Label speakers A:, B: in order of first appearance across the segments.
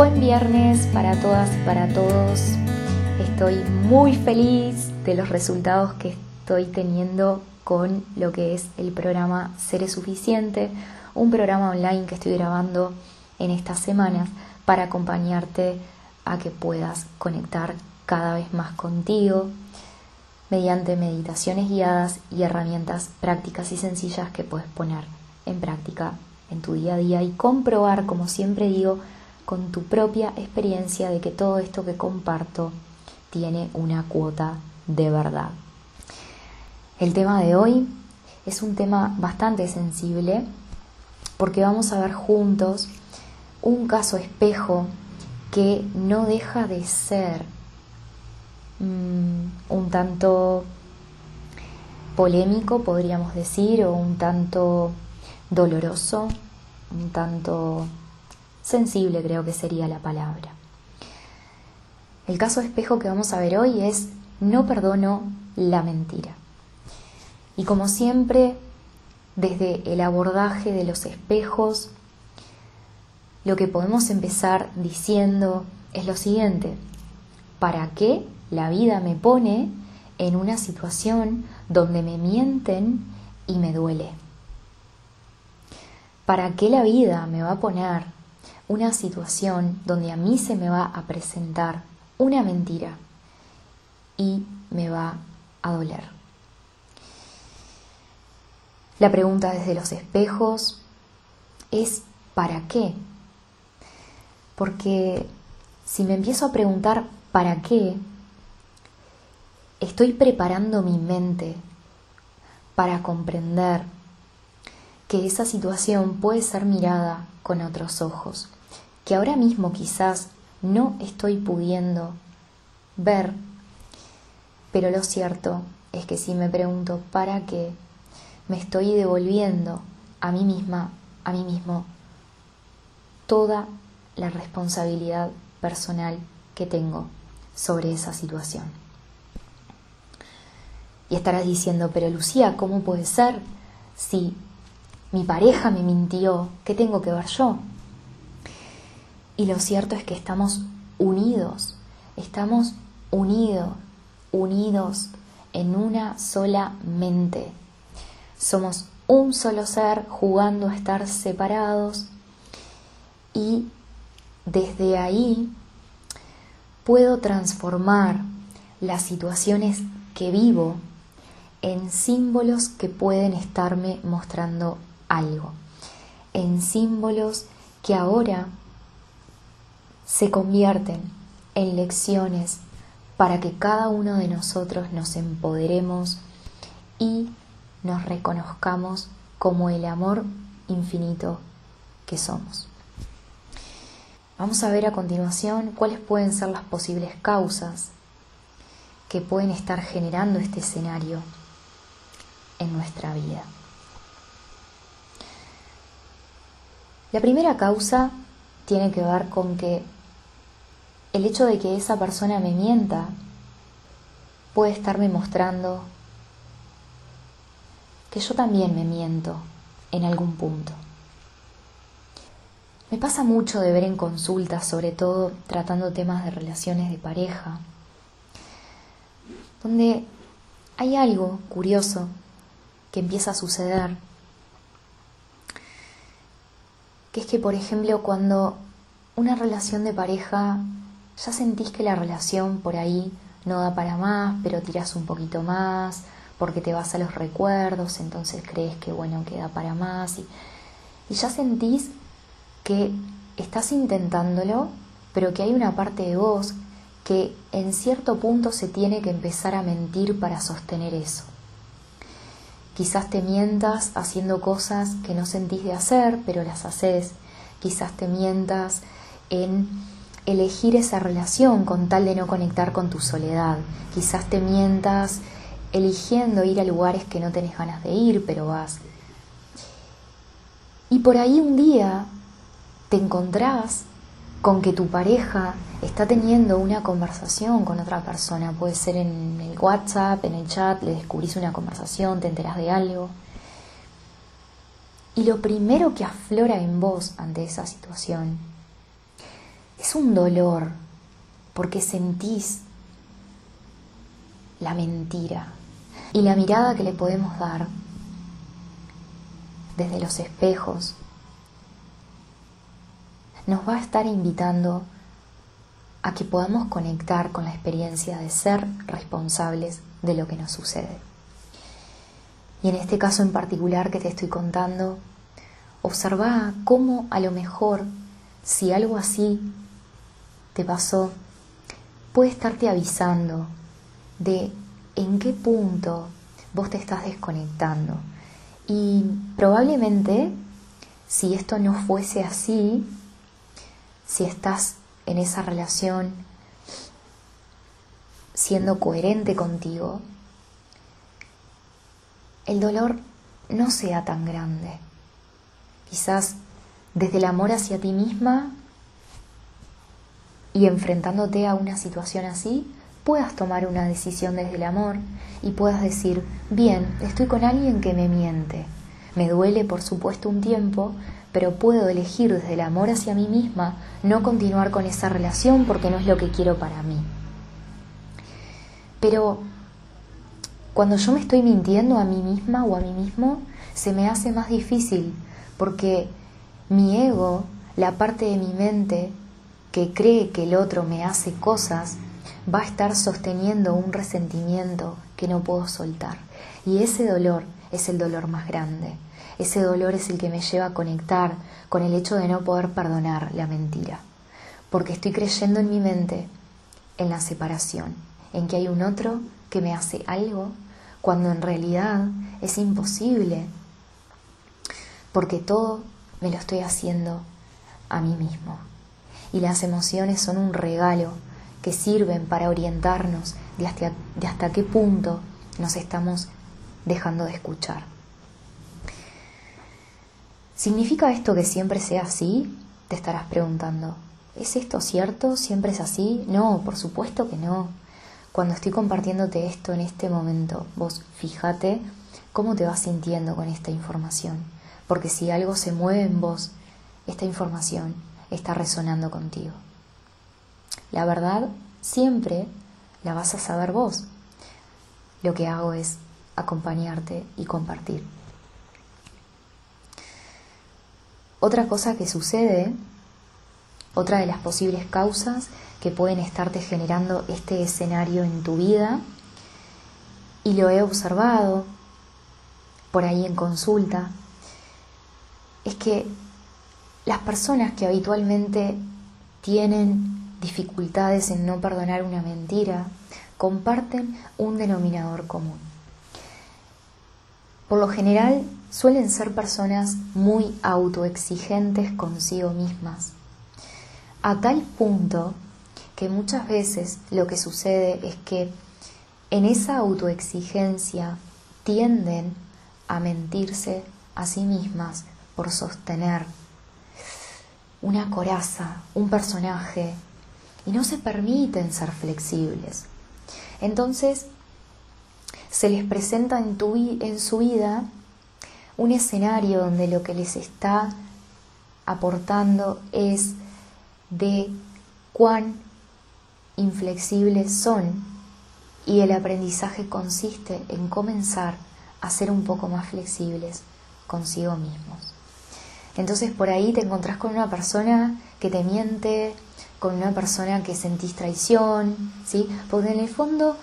A: Buen viernes para todas y para todos. Estoy muy feliz de los resultados que estoy teniendo con lo que es el programa Seres Suficiente, un programa online que estoy grabando en estas semanas para acompañarte a que puedas conectar cada vez más contigo mediante meditaciones guiadas y herramientas prácticas y sencillas que puedes poner en práctica en tu día a día y comprobar, como siempre digo, con tu propia experiencia de que todo esto que comparto tiene una cuota de verdad. El tema de hoy es un tema bastante sensible porque vamos a ver juntos un caso espejo que no deja de ser mm, un tanto polémico, podríamos decir, o un tanto doloroso, un tanto sensible creo que sería la palabra. El caso espejo que vamos a ver hoy es no perdono la mentira. Y como siempre, desde el abordaje de los espejos, lo que podemos empezar diciendo es lo siguiente, ¿para qué la vida me pone en una situación donde me mienten y me duele? ¿Para qué la vida me va a poner una situación donde a mí se me va a presentar una mentira y me va a doler? La pregunta desde los espejos es ¿para qué? Porque si me empiezo a preguntar ¿para qué? Estoy preparando mi mente para comprender que esa situación puede ser mirada con otros ojos, que ahora mismo quizás no estoy pudiendo ver, pero lo cierto es que si me pregunto para qué, me estoy devolviendo a mí misma, a mí mismo, toda la responsabilidad personal que tengo sobre esa situación. Y estarás diciendo, pero Lucía, ¿cómo puede ser si mi pareja me mintió? ¿Qué tengo que ver yo? Y lo cierto es que estamos unidos, estamos unidos, unidos en una sola mente. Somos un solo ser jugando a estar separados y desde ahí puedo transformar las situaciones que vivo en símbolos que pueden estarme mostrando algo, en símbolos que ahora se convierten en lecciones para que cada uno de nosotros nos empoderemos y nos reconozcamos como el amor infinito que somos. Vamos a ver a continuación cuáles pueden ser las posibles causas que pueden estar generando este escenario en nuestra vida. La primera causa tiene que ver con que el hecho de que esa persona me mienta puede estarme mostrando que yo también me miento en algún punto. Me pasa mucho de ver en consultas, sobre todo tratando temas de relaciones de pareja, donde hay algo curioso que empieza a suceder, que es que, por ejemplo, cuando una relación de pareja ya sentís que la relación por ahí no da para más, pero tirás un poquito más, porque te vas a los recuerdos, entonces crees que bueno, queda para más, y, y ya sentís que estás intentándolo, pero que hay una parte de vos que en cierto punto se tiene que empezar a mentir para sostener eso. Quizás te mientas haciendo cosas que no sentís de hacer, pero las haces. Quizás te mientas en elegir esa relación con tal de no conectar con tu soledad. Quizás te mientas eligiendo ir a lugares que no tenés ganas de ir, pero vas. Y por ahí un día te encontrás con que tu pareja está teniendo una conversación con otra persona, puede ser en el WhatsApp, en el chat, le descubrís una conversación, te enterás de algo. Y lo primero que aflora en vos ante esa situación es un dolor porque sentís la mentira y la mirada que le podemos dar desde los espejos nos va a estar invitando a que podamos conectar con la experiencia de ser responsables de lo que nos sucede. Y en este caso en particular que te estoy contando, observa cómo a lo mejor si algo así te pasó, puede estarte avisando de en qué punto vos te estás desconectando. Y probablemente, si esto no fuese así, si estás en esa relación siendo coherente contigo, el dolor no sea tan grande. Quizás desde el amor hacia ti misma y enfrentándote a una situación así, puedas tomar una decisión desde el amor y puedas decir, bien, estoy con alguien que me miente. Me duele, por supuesto, un tiempo, pero puedo elegir desde el amor hacia mí misma no continuar con esa relación porque no es lo que quiero para mí. Pero cuando yo me estoy mintiendo a mí misma o a mí mismo, se me hace más difícil porque mi ego, la parte de mi mente que cree que el otro me hace cosas, va a estar sosteniendo un resentimiento que no puedo soltar. Y ese dolor es el dolor más grande. Ese dolor es el que me lleva a conectar con el hecho de no poder perdonar la mentira. Porque estoy creyendo en mi mente en la separación, en que hay un otro que me hace algo, cuando en realidad es imposible. Porque todo me lo estoy haciendo a mí mismo. Y las emociones son un regalo que sirven para orientarnos de hasta, de hasta qué punto nos estamos dejando de escuchar. ¿Significa esto que siempre sea así? Te estarás preguntando. ¿Es esto cierto? ¿Siempre es así? No, por supuesto que no. Cuando estoy compartiéndote esto en este momento, vos fíjate cómo te vas sintiendo con esta información. Porque si algo se mueve en vos, esta información está resonando contigo. La verdad siempre la vas a saber vos. Lo que hago es acompañarte y compartir. Otra cosa que sucede, otra de las posibles causas que pueden estarte generando este escenario en tu vida, y lo he observado por ahí en consulta, es que las personas que habitualmente tienen dificultades en no perdonar una mentira, comparten un denominador común. Por lo general suelen ser personas muy autoexigentes consigo mismas, a tal punto que muchas veces lo que sucede es que en esa autoexigencia tienden a mentirse a sí mismas por sostener una coraza, un personaje, y no se permiten ser flexibles. Entonces, se les presenta en, tu, en su vida un escenario donde lo que les está aportando es de cuán inflexibles son y el aprendizaje consiste en comenzar a ser un poco más flexibles consigo mismos. Entonces por ahí te encontrás con una persona que te miente, con una persona que sentís traición, ¿sí? Porque en el fondo,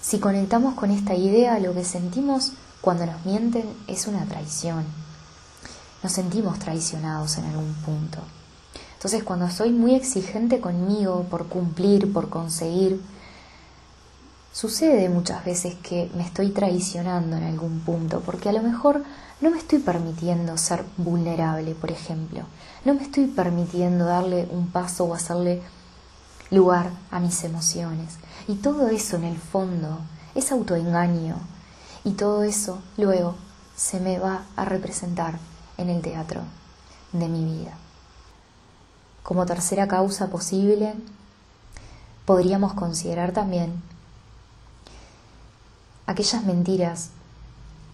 A: si conectamos con esta idea, lo que sentimos cuando nos mienten es una traición. Nos sentimos traicionados en algún punto. Entonces, cuando soy muy exigente conmigo por cumplir, por conseguir, sucede muchas veces que me estoy traicionando en algún punto, porque a lo mejor no me estoy permitiendo ser vulnerable, por ejemplo. No me estoy permitiendo darle un paso o hacerle lugar a mis emociones. Y todo eso en el fondo es autoengaño. Y todo eso luego se me va a representar en el teatro de mi vida. Como tercera causa posible, podríamos considerar también aquellas mentiras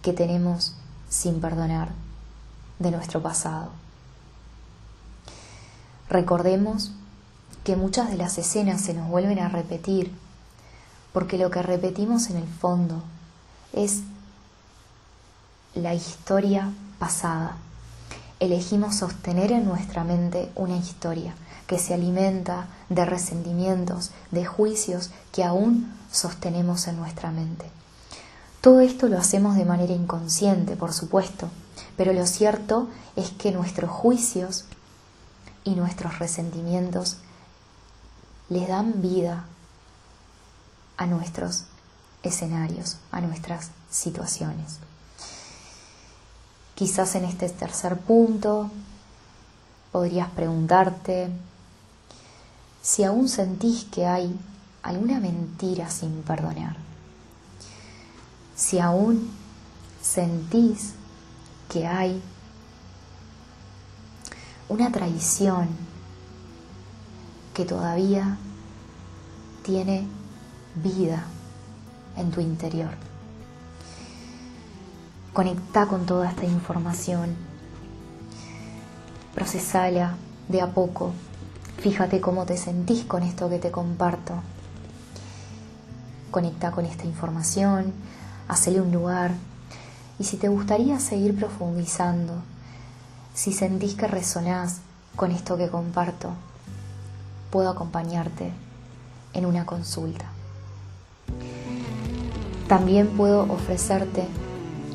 A: que tenemos sin perdonar de nuestro pasado. Recordemos que muchas de las escenas se nos vuelven a repetir, porque lo que repetimos en el fondo es la historia pasada. Elegimos sostener en nuestra mente una historia que se alimenta de resentimientos, de juicios que aún sostenemos en nuestra mente. Todo esto lo hacemos de manera inconsciente, por supuesto, pero lo cierto es que nuestros juicios y nuestros resentimientos le dan vida a nuestros escenarios, a nuestras situaciones. Quizás en este tercer punto podrías preguntarte si aún sentís que hay alguna mentira sin perdonar. Si aún sentís que hay una traición que todavía tiene vida en tu interior. Conecta con toda esta información, procesala de a poco, fíjate cómo te sentís con esto que te comparto. Conecta con esta información, hacele un lugar y si te gustaría seguir profundizando, si sentís que resonás con esto que comparto, puedo acompañarte en una consulta. También puedo ofrecerte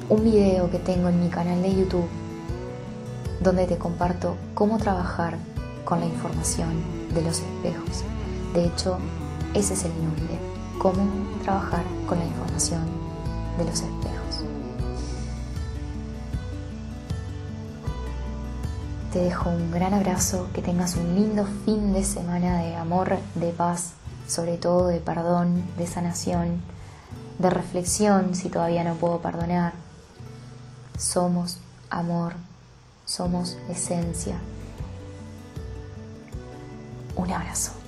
A: un video que tengo en mi canal de YouTube donde te comparto cómo trabajar con la información de los espejos. De hecho, ese es el nombre, cómo trabajar con la información de los espejos. Te dejo un gran abrazo, que tengas un lindo fin de semana de amor, de paz, sobre todo de perdón, de sanación de reflexión si todavía no puedo perdonar. Somos amor, somos esencia. Un abrazo.